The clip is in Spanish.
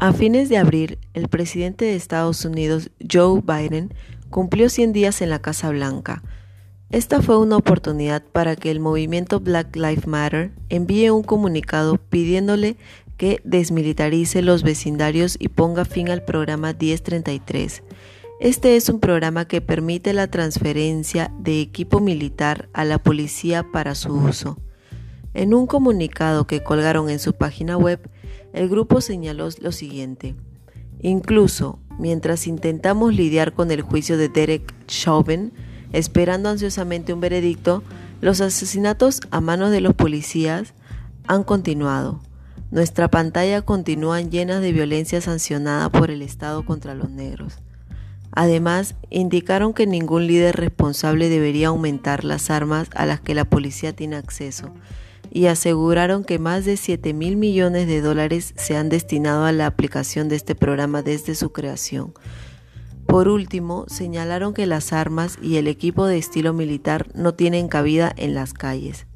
A fines de abril, el presidente de Estados Unidos, Joe Biden, cumplió 100 días en la Casa Blanca. Esta fue una oportunidad para que el movimiento Black Lives Matter envíe un comunicado pidiéndole que desmilitarice los vecindarios y ponga fin al programa 1033. Este es un programa que permite la transferencia de equipo militar a la policía para su uso. En un comunicado que colgaron en su página web, el grupo señaló lo siguiente. Incluso mientras intentamos lidiar con el juicio de Derek Chauvin, esperando ansiosamente un veredicto, los asesinatos a manos de los policías han continuado. Nuestra pantalla continúa llena de violencia sancionada por el Estado contra los negros. Además, indicaron que ningún líder responsable debería aumentar las armas a las que la policía tiene acceso y aseguraron que más de 7 mil millones de dólares se han destinado a la aplicación de este programa desde su creación. Por último, señalaron que las armas y el equipo de estilo militar no tienen cabida en las calles.